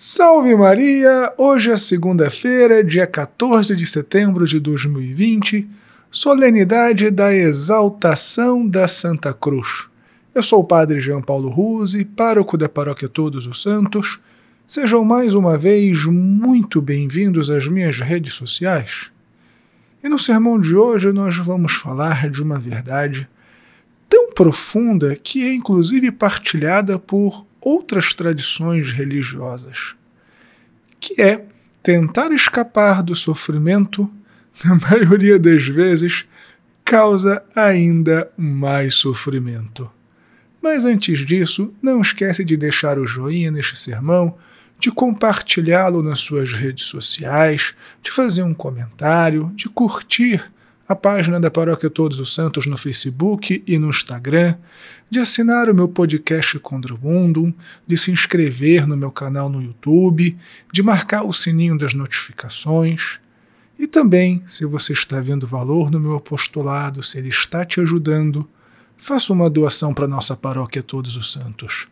Salve Maria! Hoje é segunda-feira, dia 14 de setembro de 2020, solenidade da exaltação da Santa Cruz. Eu sou o Padre Jean Paulo Ruse, pároco da Paróquia Todos os Santos. Sejam mais uma vez muito bem-vindos às minhas redes sociais. E no sermão de hoje nós vamos falar de uma verdade tão profunda que é inclusive partilhada por outras tradições religiosas, que é tentar escapar do sofrimento, na maioria das vezes, causa ainda mais sofrimento. Mas antes disso, não esquece de deixar o joinha neste sermão, de compartilhá-lo nas suas redes sociais, de fazer um comentário, de curtir a página da Paróquia Todos os Santos no Facebook e no Instagram, de assinar o meu podcast Condromundum, de se inscrever no meu canal no YouTube, de marcar o sininho das notificações. E também, se você está vendo valor no meu apostolado, se ele está te ajudando, faça uma doação para nossa Paróquia Todos os Santos.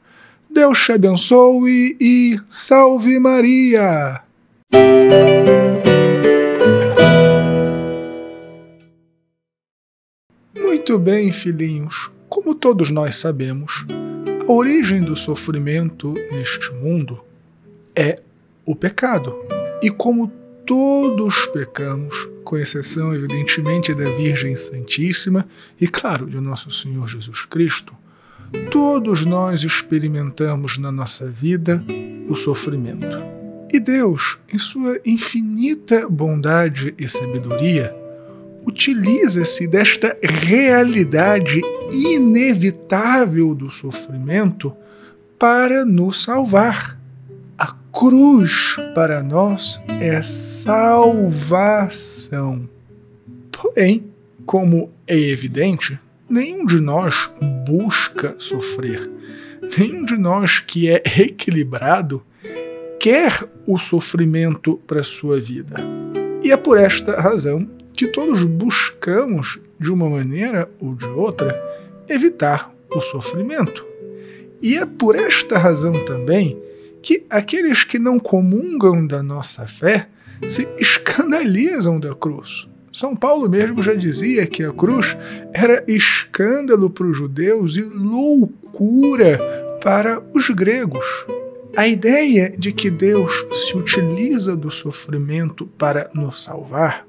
Deus te abençoe e salve Maria! Muito bem, filhinhos. Como todos nós sabemos, a origem do sofrimento neste mundo é o pecado. E como todos pecamos, com exceção, evidentemente, da Virgem Santíssima e, claro, de nosso Senhor Jesus Cristo, todos nós experimentamos na nossa vida o sofrimento. E Deus, em sua infinita bondade e sabedoria, utiliza-se desta realidade inevitável do sofrimento para nos salvar. A cruz para nós é salvação. Porém, como é evidente, nenhum de nós busca sofrer. Nenhum de nós que é equilibrado quer o sofrimento para sua vida. E é por esta razão que todos buscamos, de uma maneira ou de outra, evitar o sofrimento. E é por esta razão também que aqueles que não comungam da nossa fé se escandalizam da cruz. São Paulo mesmo já dizia que a cruz era escândalo para os judeus e loucura para os gregos. A ideia de que Deus se utiliza do sofrimento para nos salvar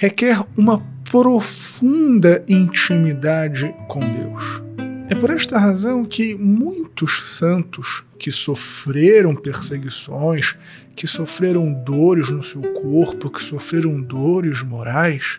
requer uma profunda intimidade com Deus. É por esta razão que muitos santos que sofreram perseguições, que sofreram dores no seu corpo, que sofreram dores morais,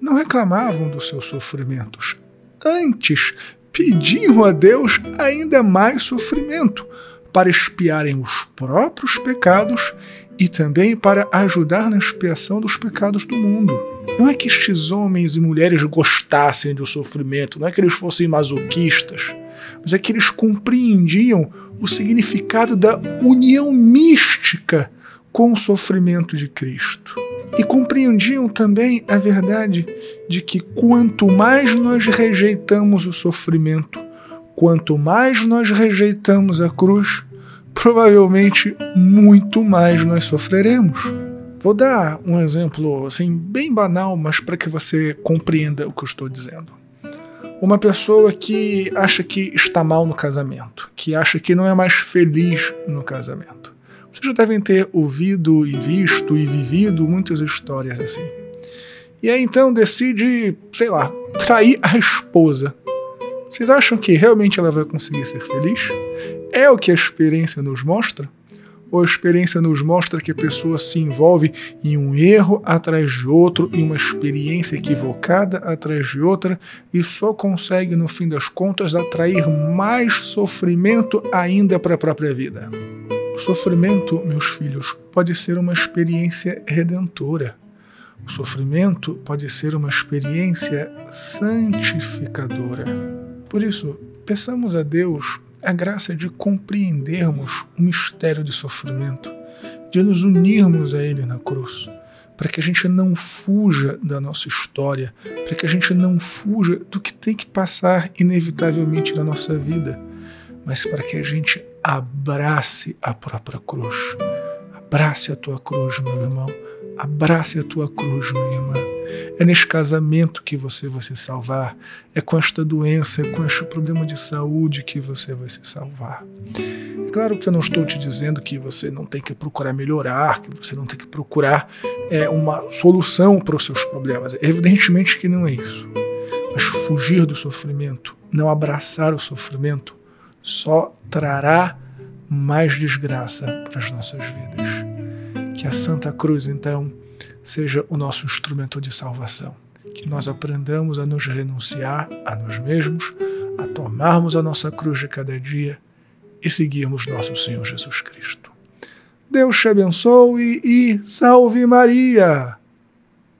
não reclamavam dos seus sofrimentos. Antes, pediam a Deus ainda mais sofrimento para expiarem os próprios pecados e também para ajudar na expiação dos pecados do mundo. Não é que estes homens e mulheres gostassem do sofrimento, não é que eles fossem masoquistas, mas é que eles compreendiam o significado da união mística com o sofrimento de Cristo. E compreendiam também a verdade de que quanto mais nós rejeitamos o sofrimento, quanto mais nós rejeitamos a cruz, provavelmente muito mais nós sofreremos. Vou dar um exemplo assim bem banal, mas para que você compreenda o que eu estou dizendo. Uma pessoa que acha que está mal no casamento, que acha que não é mais feliz no casamento. Vocês já devem ter ouvido e visto e vivido muitas histórias assim. E aí então decide, sei lá, trair a esposa. Vocês acham que realmente ela vai conseguir ser feliz? É o que a experiência nos mostra? Ou a experiência nos mostra que a pessoa se envolve em um erro atrás de outro, em uma experiência equivocada atrás de outra e só consegue, no fim das contas, atrair mais sofrimento ainda para a própria vida. O sofrimento, meus filhos, pode ser uma experiência redentora. O sofrimento pode ser uma experiência santificadora. Por isso, peçamos a Deus a graça de compreendermos o mistério do sofrimento, de nos unirmos a Ele na cruz, para que a gente não fuja da nossa história, para que a gente não fuja do que tem que passar inevitavelmente na nossa vida, mas para que a gente abrace a própria cruz. Abrace a tua cruz, meu irmão. Abrace a tua cruz, minha irmã. É neste casamento que você vai se salvar. É com esta doença, é com este problema de saúde que você vai se salvar. É claro que eu não estou te dizendo que você não tem que procurar melhorar, que você não tem que procurar é, uma solução para os seus problemas. Evidentemente que não é isso. Mas fugir do sofrimento, não abraçar o sofrimento, só trará mais desgraça para as nossas vidas. Que a Santa Cruz, então, seja o nosso instrumento de salvação. Que nós aprendamos a nos renunciar a nós mesmos, a tomarmos a nossa cruz de cada dia e seguirmos nosso Senhor Jesus Cristo. Deus te abençoe e salve Maria!